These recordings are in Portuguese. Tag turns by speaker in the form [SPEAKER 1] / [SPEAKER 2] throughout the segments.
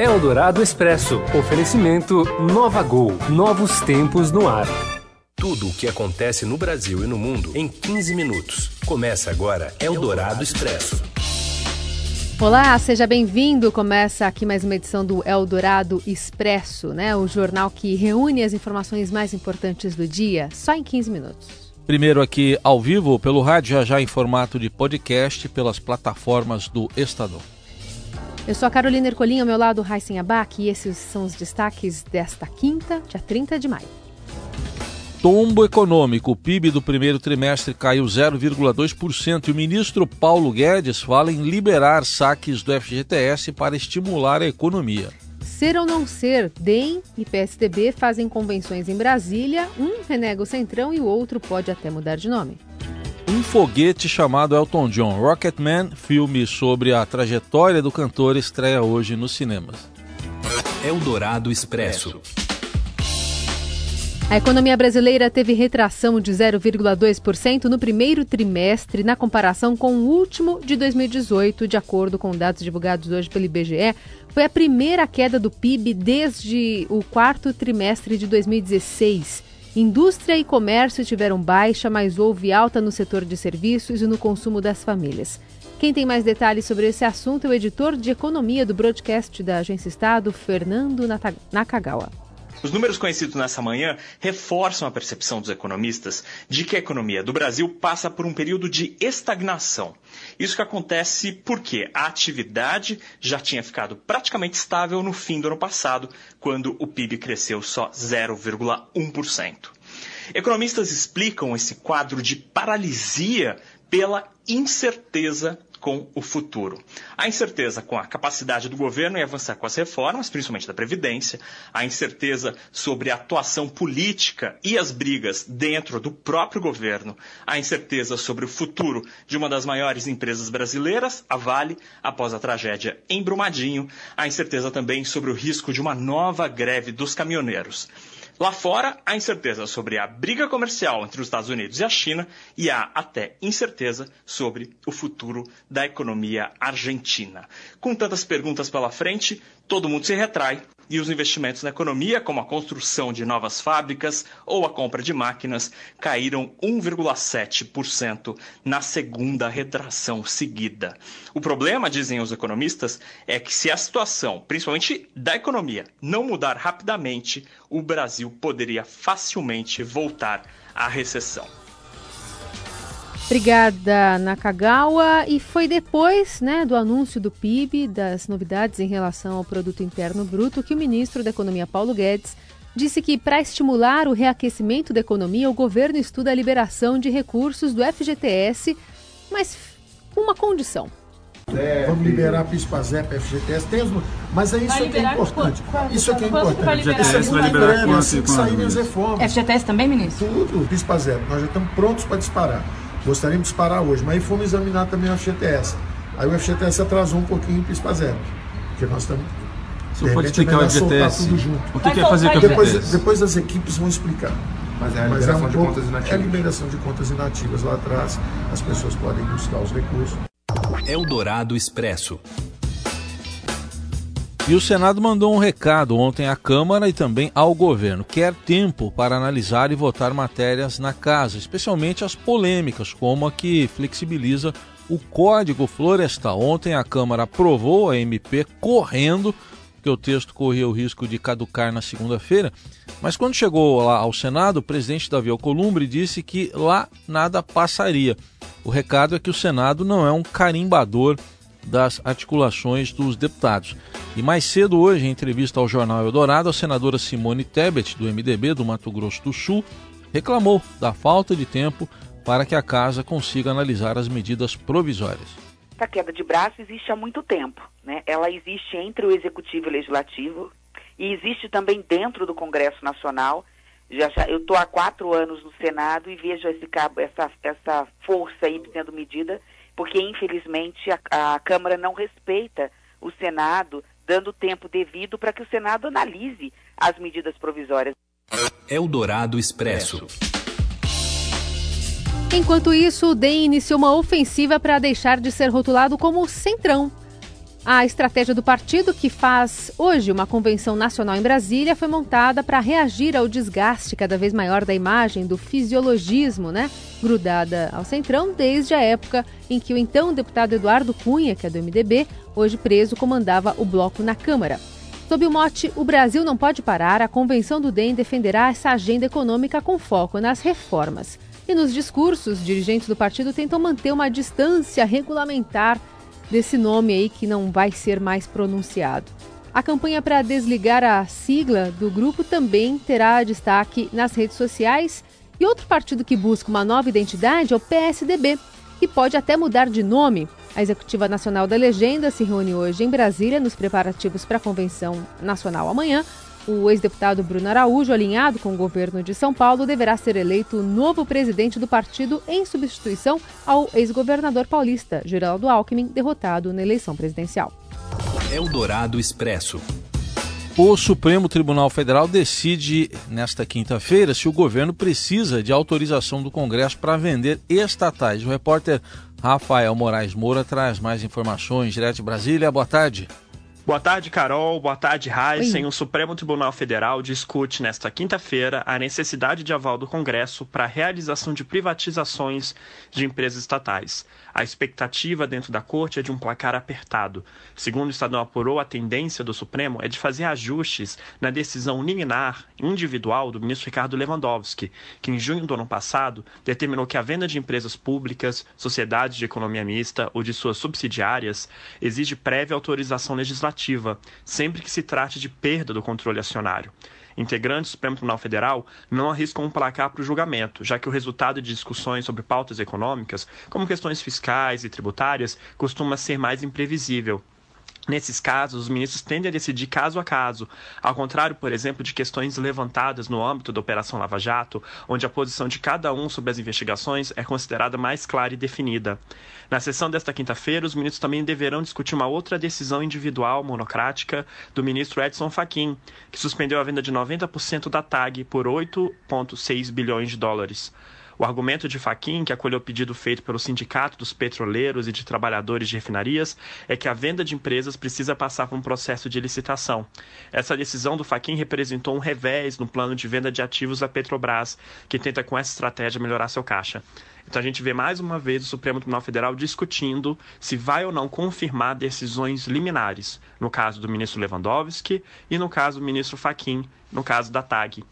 [SPEAKER 1] Eldorado Expresso. Oferecimento Nova Gol. Novos tempos no ar. Tudo o que acontece no Brasil e no mundo em 15 minutos. Começa agora Eldorado Expresso.
[SPEAKER 2] Olá, seja bem-vindo. Começa aqui mais uma edição do Eldorado Expresso, né? O jornal que reúne as informações mais importantes do dia, só em 15 minutos.
[SPEAKER 3] Primeiro aqui ao vivo pelo rádio, já já em formato de podcast pelas plataformas do Estadão.
[SPEAKER 2] Eu sou a Carolina Ercolim, ao meu lado Raíssen Abac, e esses são os destaques desta quinta, dia 30 de maio.
[SPEAKER 3] Tombo econômico. O PIB do primeiro trimestre caiu 0,2% e o ministro Paulo Guedes fala em liberar saques do FGTS para estimular a economia.
[SPEAKER 2] Ser ou não ser, DEM e PSDB fazem convenções em Brasília, um renega o Centrão e o outro pode até mudar de nome.
[SPEAKER 3] Um foguete chamado Elton John, Rocketman, filme sobre a trajetória do cantor, estreia hoje nos cinemas.
[SPEAKER 1] Eldorado Expresso.
[SPEAKER 2] A economia brasileira teve retração de 0,2% no primeiro trimestre, na comparação com o último de 2018, de acordo com dados divulgados hoje pelo IBGE. Foi a primeira queda do PIB desde o quarto trimestre de 2016. Indústria e comércio tiveram baixa, mas houve alta no setor de serviços e no consumo das famílias. Quem tem mais detalhes sobre esse assunto é o editor de economia do broadcast da Agência Estado, Fernando Nakagawa.
[SPEAKER 4] Os números conhecidos nessa manhã reforçam a percepção dos economistas de que a economia do Brasil passa por um período de estagnação. Isso que acontece porque a atividade já tinha ficado praticamente estável no fim do ano passado, quando o PIB cresceu só 0,1%. Economistas explicam esse quadro de paralisia pela incerteza com o futuro. A incerteza com a capacidade do governo em avançar com as reformas, principalmente da Previdência, a incerteza sobre a atuação política e as brigas dentro do próprio governo, a incerteza sobre o futuro de uma das maiores empresas brasileiras, a Vale, após a tragédia em Brumadinho, a incerteza também sobre o risco de uma nova greve dos caminhoneiros. Lá fora, há incerteza sobre a briga comercial entre os Estados Unidos e a China e há até incerteza sobre o futuro da economia argentina. Com tantas perguntas pela frente, todo mundo se retrai e os investimentos na economia, como a construção de novas fábricas ou a compra de máquinas, caíram 1,7% na segunda retração seguida. O problema, dizem os economistas, é que se a situação, principalmente da economia, não mudar rapidamente, o Brasil poderia facilmente voltar à recessão.
[SPEAKER 2] Obrigada, Nakagawa. E foi depois né, do anúncio do PIB, das novidades em relação ao Produto Interno Bruto, que o ministro da Economia, Paulo Guedes, disse que, para estimular o reaquecimento da economia, o governo estuda a liberação de recursos do FGTS, mas com uma condição.
[SPEAKER 5] É, Vamos liberar PIS, PASEP, FGTS, tem as... mas é isso que é importante. Isso aqui é importante.
[SPEAKER 6] FGTS vai liberar quanto?
[SPEAKER 5] Assim que saírem as reformas.
[SPEAKER 7] FGTS também, ministro?
[SPEAKER 5] Tudo, PIS, PASEP. Nós já estamos prontos para disparar. Gostaríamos de disparar hoje, mas aí fomos examinar também o FGTS. Aí o FGTS atrasou um pouquinho o PIS para zero. Porque nós estamos.
[SPEAKER 6] Você pode explicar o FGTS?
[SPEAKER 5] O
[SPEAKER 6] que, que é fazer com o?
[SPEAKER 5] Depois, depois as equipes vão explicar.
[SPEAKER 6] Mas é a liberação é um de pouco, contas inativas.
[SPEAKER 5] É a liberação de contas inativas lá atrás. As pessoas podem buscar os recursos.
[SPEAKER 1] Eldorado Expresso.
[SPEAKER 3] E o Senado mandou um recado ontem à Câmara e também ao governo. Quer tempo para analisar e votar matérias na casa, especialmente as polêmicas, como a que flexibiliza o Código Florestal. Ontem a Câmara aprovou a MP correndo, porque o texto corria o risco de caducar na segunda-feira. Mas quando chegou lá ao Senado, o presidente Davi Alcolumbre disse que lá nada passaria. O recado é que o Senado não é um carimbador das articulações dos deputados. E mais cedo hoje, em entrevista ao jornal Eldorado, a senadora Simone Tebet, do MDB do Mato Grosso do Sul, reclamou da falta de tempo para que a casa consiga analisar as medidas provisórias.
[SPEAKER 8] Essa queda de braço existe há muito tempo. Né? Ela existe entre o Executivo e o Legislativo e existe também dentro do Congresso Nacional. Já, eu estou há quatro anos no Senado e vejo esse cabo, essa, essa força aí sendo medida porque infelizmente a, a Câmara não respeita o Senado, dando tempo devido para que o Senado analise as medidas provisórias.
[SPEAKER 1] Eldorado Expresso.
[SPEAKER 2] Enquanto isso, o DEM iniciou uma ofensiva para deixar de ser rotulado como centrão. A estratégia do partido, que faz hoje uma convenção nacional em Brasília, foi montada para reagir ao desgaste cada vez maior da imagem do fisiologismo, né? Grudada ao centrão desde a época em que o então deputado Eduardo Cunha, que é do MDB, hoje preso, comandava o bloco na Câmara. Sob o mote O Brasil não pode parar, a convenção do DEM defenderá essa agenda econômica com foco nas reformas. E nos discursos, dirigentes do partido tentam manter uma distância regulamentar desse nome aí que não vai ser mais pronunciado. A campanha para desligar a sigla do grupo também terá destaque nas redes sociais. E outro partido que busca uma nova identidade é o PSDB, que pode até mudar de nome. A Executiva Nacional da Legenda se reúne hoje em Brasília nos preparativos para a Convenção Nacional amanhã. O ex-deputado Bruno Araújo, alinhado com o governo de São Paulo, deverá ser eleito novo presidente do partido em substituição ao ex-governador paulista, Geraldo Alckmin, derrotado na eleição presidencial.
[SPEAKER 1] Eldorado Expresso.
[SPEAKER 3] O Supremo Tribunal Federal decide nesta quinta-feira se o governo precisa de autorização do Congresso para vender estatais. O repórter Rafael Moraes Moura traz mais informações direto de Brasília. Boa tarde.
[SPEAKER 9] Boa tarde, Carol. Boa tarde, Heisen. O Supremo Tribunal Federal discute nesta quinta-feira a necessidade de aval do Congresso para a realização de privatizações de empresas estatais. A expectativa dentro da corte é de um placar apertado. Segundo o Estadão apurou, a tendência do Supremo é de fazer ajustes na decisão liminar individual do ministro Ricardo Lewandowski, que em junho do ano passado determinou que a venda de empresas públicas, sociedades de economia mista ou de suas subsidiárias exige prévia autorização legislativa, sempre que se trate de perda do controle acionário integrantes do Supremo Tribunal Federal não arriscam um placar para o julgamento, já que o resultado de discussões sobre pautas econômicas, como questões fiscais e tributárias, costuma ser mais imprevisível. Nesses casos, os ministros tendem a decidir caso a caso, ao contrário, por exemplo, de questões levantadas no âmbito da Operação Lava Jato, onde a posição de cada um sobre as investigações é considerada mais clara e definida. Na sessão desta quinta-feira, os ministros também deverão discutir uma outra decisão individual monocrática do ministro Edson Fachin, que suspendeu a venda de 90% da TAG por 8,6 bilhões de dólares. O argumento de Faquin, que acolheu o pedido feito pelo Sindicato dos Petroleiros e de Trabalhadores de Refinarias, é que a venda de empresas precisa passar por um processo de licitação. Essa decisão do Faquin representou um revés no plano de venda de ativos da Petrobras, que tenta com essa estratégia melhorar seu caixa. Então a gente vê mais uma vez o Supremo Tribunal Federal discutindo se vai ou não confirmar decisões liminares, no caso do ministro Lewandowski e no caso do ministro Faquin, no caso da TAG.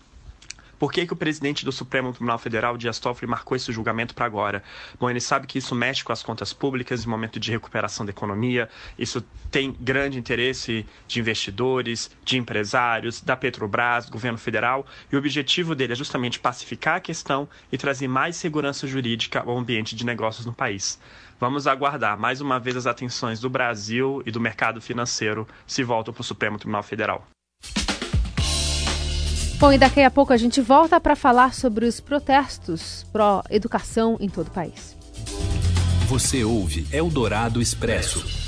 [SPEAKER 9] Por que, que o presidente do Supremo Tribunal Federal, Dias Toffoli, marcou esse julgamento para agora? Bom, ele sabe que isso mexe com as contas públicas em momento de recuperação da economia, isso tem grande interesse de investidores, de empresários, da Petrobras, governo federal, e o objetivo dele é justamente pacificar a questão e trazer mais segurança jurídica ao ambiente de negócios no país. Vamos aguardar. Mais uma vez, as atenções do Brasil e do mercado financeiro se voltam para o Supremo Tribunal Federal.
[SPEAKER 2] Bom, e daqui a pouco a gente volta para falar sobre os protestos pró-educação em todo o país.
[SPEAKER 1] Você ouve Eldorado Expresso.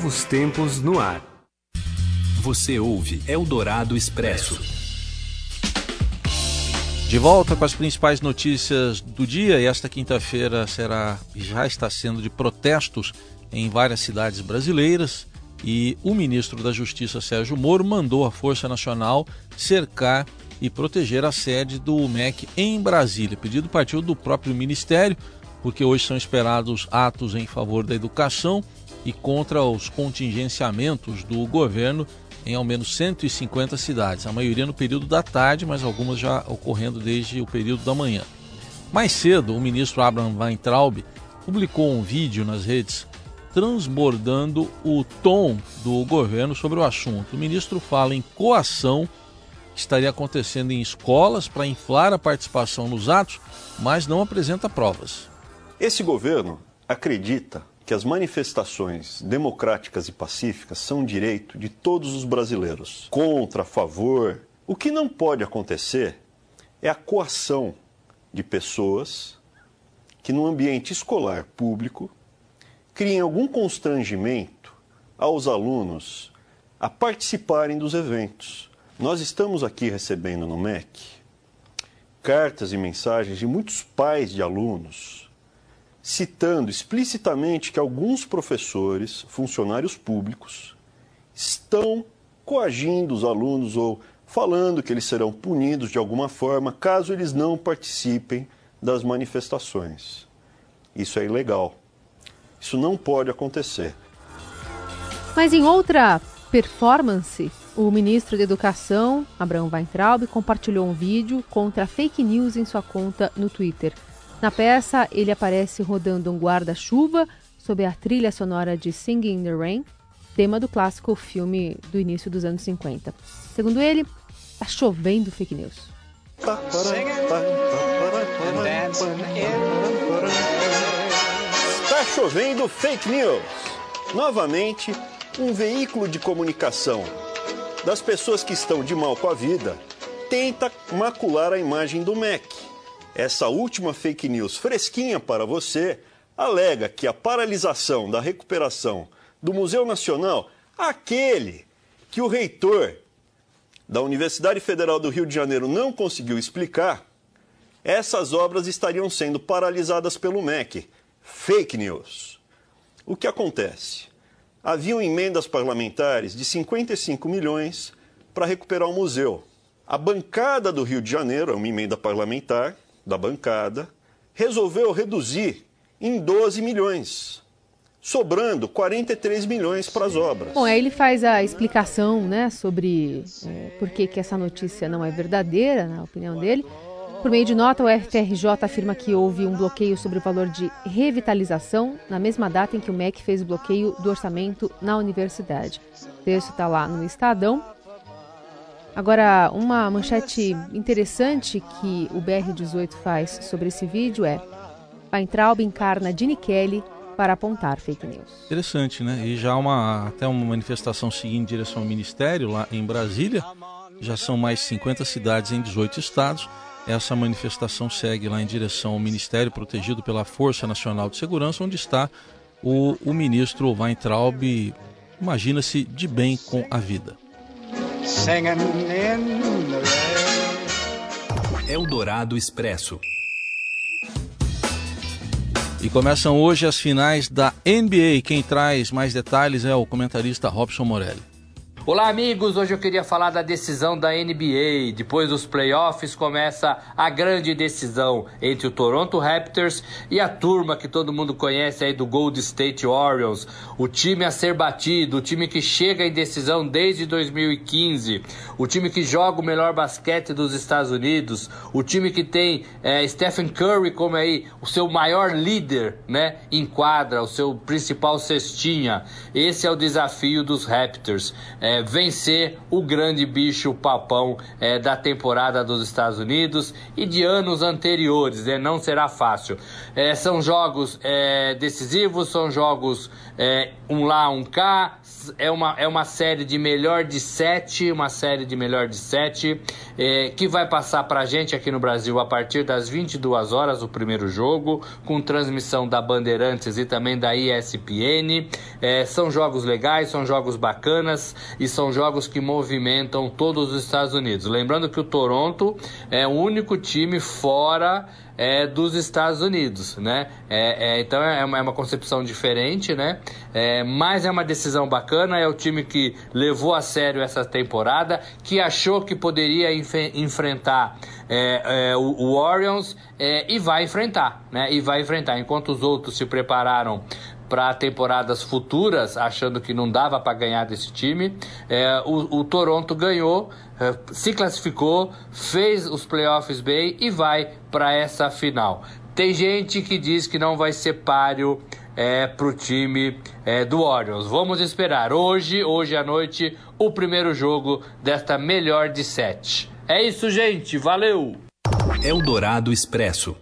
[SPEAKER 10] novos tempos no ar.
[SPEAKER 1] Você ouve Eldorado Expresso.
[SPEAKER 3] De volta com as principais notícias do dia e esta quinta-feira será já está sendo de protestos em várias cidades brasileiras e o ministro da Justiça Sérgio Moro mandou a Força Nacional cercar e proteger a sede do MEC em Brasília. Pedido partiu do próprio ministério, porque hoje são esperados atos em favor da educação e contra os contingenciamentos do governo em ao menos 150 cidades, a maioria no período da tarde, mas algumas já ocorrendo desde o período da manhã. Mais cedo, o ministro Abraham Weintraub publicou um vídeo nas redes transbordando o tom do governo sobre o assunto. O ministro fala em coação que estaria acontecendo em escolas para inflar a participação nos atos, mas não apresenta provas.
[SPEAKER 11] Esse governo acredita que as manifestações democráticas e pacíficas são direito de todos os brasileiros. Contra, a favor. O que não pode acontecer é a coação de pessoas que, no ambiente escolar público, criem algum constrangimento aos alunos a participarem dos eventos. Nós estamos aqui recebendo no MEC cartas e mensagens de muitos pais de alunos citando explicitamente que alguns professores, funcionários públicos, estão coagindo os alunos ou falando que eles serão punidos de alguma forma caso eles não participem das manifestações. Isso é ilegal. Isso não pode acontecer.
[SPEAKER 2] Mas em outra performance, o ministro da Educação, Abraão Weintraub, compartilhou um vídeo contra fake news em sua conta no Twitter. Na peça, ele aparece rodando um guarda-chuva sob a trilha sonora de Singing in the Rain, tema do clássico filme do início dos anos 50. Segundo ele, está chovendo fake news.
[SPEAKER 11] Está chovendo fake news. Novamente, um veículo de comunicação das pessoas que estão de mal com a vida tenta macular a imagem do MEC essa última fake news fresquinha para você alega que a paralisação da recuperação do Museu Nacional, aquele que o reitor da Universidade Federal do Rio de Janeiro não conseguiu explicar, essas obras estariam sendo paralisadas pelo MEC. Fake news. O que acontece? Haviam emendas parlamentares de 55 milhões para recuperar o museu. A bancada do Rio de Janeiro, é uma emenda parlamentar, da bancada, resolveu reduzir em 12 milhões, sobrando 43 milhões para as obras.
[SPEAKER 2] Bom, aí ele faz a explicação né, sobre é, por que, que essa notícia não é verdadeira, na opinião dele. Por meio de nota, o FTRJ afirma que houve um bloqueio sobre o valor de revitalização na mesma data em que o MEC fez o bloqueio do orçamento na universidade. O texto está lá no Estadão. Agora, uma manchete interessante que o BR-18 faz sobre esse vídeo é Weintraub encarna Dini Kelly para apontar fake news.
[SPEAKER 3] Interessante, né? E já uma até uma manifestação seguindo em direção ao Ministério lá em Brasília. Já são mais 50 cidades em 18 estados. Essa manifestação segue lá em direção ao Ministério, protegido pela Força Nacional de Segurança, onde está o, o ministro Weintraub, imagina-se, de bem com a vida singing in the
[SPEAKER 1] rain. Eldorado Expresso.
[SPEAKER 3] E começam hoje as finais da NBA. Quem traz mais detalhes é o comentarista Robson Morelli.
[SPEAKER 12] Olá, amigos! Hoje eu queria falar da decisão da NBA. Depois dos playoffs, começa a grande decisão entre o Toronto Raptors e a turma que todo mundo conhece aí do Gold State Warriors. O time a ser batido, o time que chega em decisão desde 2015, o time que joga o melhor basquete dos Estados Unidos, o time que tem é, Stephen Curry como aí o seu maior líder, né? Em quadra, o seu principal cestinha. Esse é o desafio dos Raptors. É, é, vencer o grande bicho papão é, da temporada dos Estados Unidos e de anos anteriores. Né? Não será fácil. É, são jogos é, decisivos, são jogos é, um lá, um cá. É uma, é uma série de melhor de sete, uma série de melhor de sete, é, que vai passar pra gente aqui no Brasil a partir das 22 horas, o primeiro jogo, com transmissão da Bandeirantes e também da ESPN. É, são jogos legais, são jogos bacanas e são jogos que movimentam todos os Estados Unidos. Lembrando que o Toronto é o único time fora é, dos Estados Unidos, né? É, é, então é uma, é uma, concepção diferente, né? É, mas é uma decisão bacana, é o time que levou a sério essa temporada, que achou que poderia enf enfrentar é, é, o, o Orioles e vai enfrentar, né? E vai enfrentar, enquanto os outros se prepararam para temporadas futuras, achando que não dava para ganhar desse time. É, o, o, Toronto ganhou, é, se classificou, fez os playoffs bem e vai para essa final. Tem gente que diz que não vai ser páreo é, para o time é, do Orioles. Vamos esperar hoje, hoje à noite, o primeiro jogo desta melhor de sete. É isso, gente. Valeu!
[SPEAKER 1] Eldorado Expresso.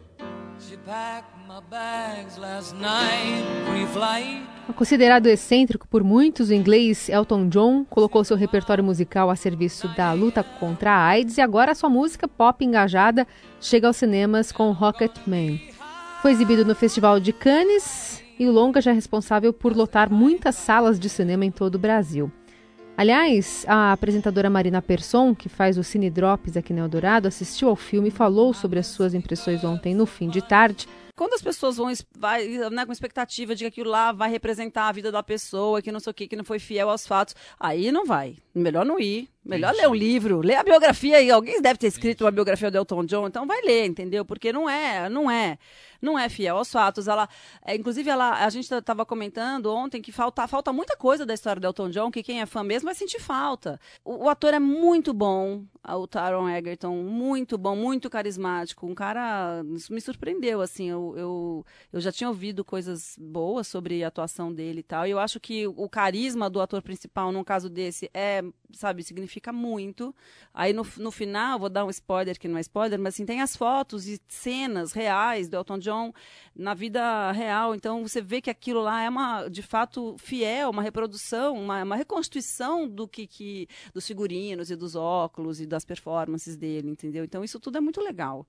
[SPEAKER 2] Considerado excêntrico por muitos, o inglês Elton John colocou seu repertório musical a serviço da luta contra a AIDS e agora sua música pop engajada chega aos cinemas com Rocketman. Foi exibido no Festival de Cannes e o longa já é responsável por lotar muitas salas de cinema em todo o Brasil. Aliás, a apresentadora Marina Persson, que faz o Cine Drops aqui no Eldorado, assistiu ao filme e falou sobre as suas impressões ontem no fim de tarde
[SPEAKER 13] quando as pessoas vão vai, né, com expectativa de que aquilo lá vai representar a vida da pessoa, que não sei o que, que não foi fiel aos fatos, aí não vai. Melhor não ir. Melhor ler um livro, ler a biografia aí. Alguém deve ter escrito uma biografia do Elton John, então vai ler, entendeu? Porque não é, não é, não é fiel aos fatos. Ela, é, inclusive, ela, a gente estava comentando ontem que falta, falta muita coisa da história do Elton John, que quem é fã mesmo vai sentir falta. O, o ator é muito bom, o Taron Egerton, muito bom, muito carismático. Um cara, isso me surpreendeu, assim. Eu, eu, eu já tinha ouvido coisas boas sobre a atuação dele e tal. E eu acho que o carisma do ator principal, num caso desse, é sabe, significa muito. Aí no, no final, vou dar um spoiler que não é spoiler, mas assim, tem as fotos e cenas reais do Elton John na vida real. Então você vê que aquilo lá é uma, de fato, fiel, uma reprodução, uma, uma reconstituição do que, que dos figurinos e dos óculos e das performances dele, entendeu? Então isso tudo é muito legal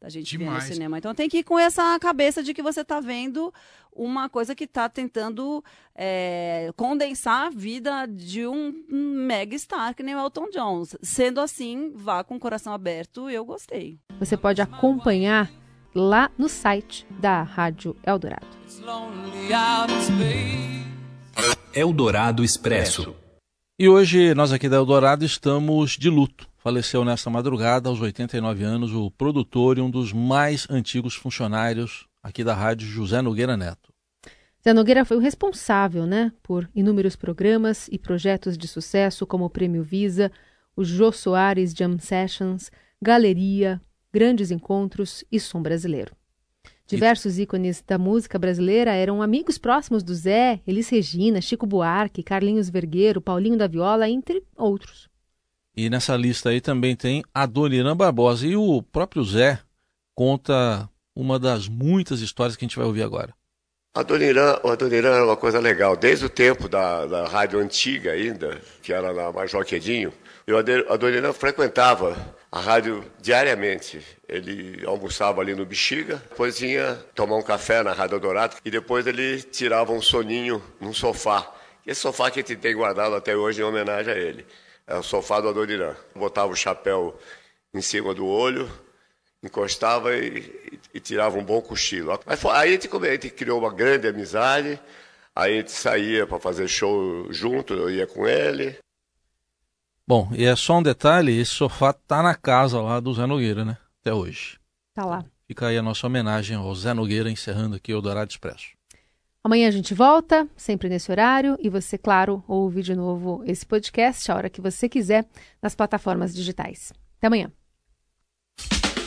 [SPEAKER 13] da gente Demais. ver no cinema. Então tem que ir com essa cabeça de que você está vendo uma coisa que está tentando é, condensar a vida de um mega star que nem o Elton John. Sendo assim, vá com o coração aberto, eu gostei.
[SPEAKER 2] Você pode acompanhar lá no site da Rádio Eldorado.
[SPEAKER 1] Eldorado Expresso.
[SPEAKER 3] E hoje nós aqui da Eldorado estamos de luto faleceu nesta madrugada, aos 89 anos, o produtor e um dos mais antigos funcionários aqui da rádio, José Nogueira Neto.
[SPEAKER 2] Zé Nogueira foi o responsável né, por inúmeros programas e projetos de sucesso, como o Prêmio Visa, o Jô Soares Jam Sessions, Galeria, Grandes Encontros e Som Brasileiro. Diversos ícones da música brasileira eram amigos próximos do Zé, Elis Regina, Chico Buarque, Carlinhos Vergueiro, Paulinho da Viola, entre outros.
[SPEAKER 3] E nessa lista aí também tem a Dona Irã Barbosa. E o próprio Zé conta uma das muitas histórias que a gente vai ouvir agora.
[SPEAKER 14] A Dona Irã, a Dona Irã era uma coisa legal. Desde o tempo da, da rádio antiga ainda, que era na Major Quedinho, eu, a Dona Irã frequentava a rádio diariamente. Ele almoçava ali no Bexiga, depois ia tomar um café na Rádio Dourado e depois ele tirava um soninho num sofá. Esse sofá que a gente tem guardado até hoje em homenagem a ele é o sofá do Adoniran. Botava o chapéu em cima do olho, encostava e, e, e tirava um bom cochilo. Mas foi, aí a gente, a gente criou uma grande amizade, aí a gente saía para fazer show junto, eu ia com ele.
[SPEAKER 3] Bom, e é só um detalhe, esse sofá tá na casa lá do Zé Nogueira, né? Até hoje.
[SPEAKER 2] Tá lá.
[SPEAKER 3] Fica aí a nossa homenagem ao Zé Nogueira, encerrando aqui o Dourado Expresso.
[SPEAKER 2] Amanhã a gente volta, sempre nesse horário, e você, claro, ouve de novo esse podcast a hora que você quiser nas plataformas digitais. Até amanhã.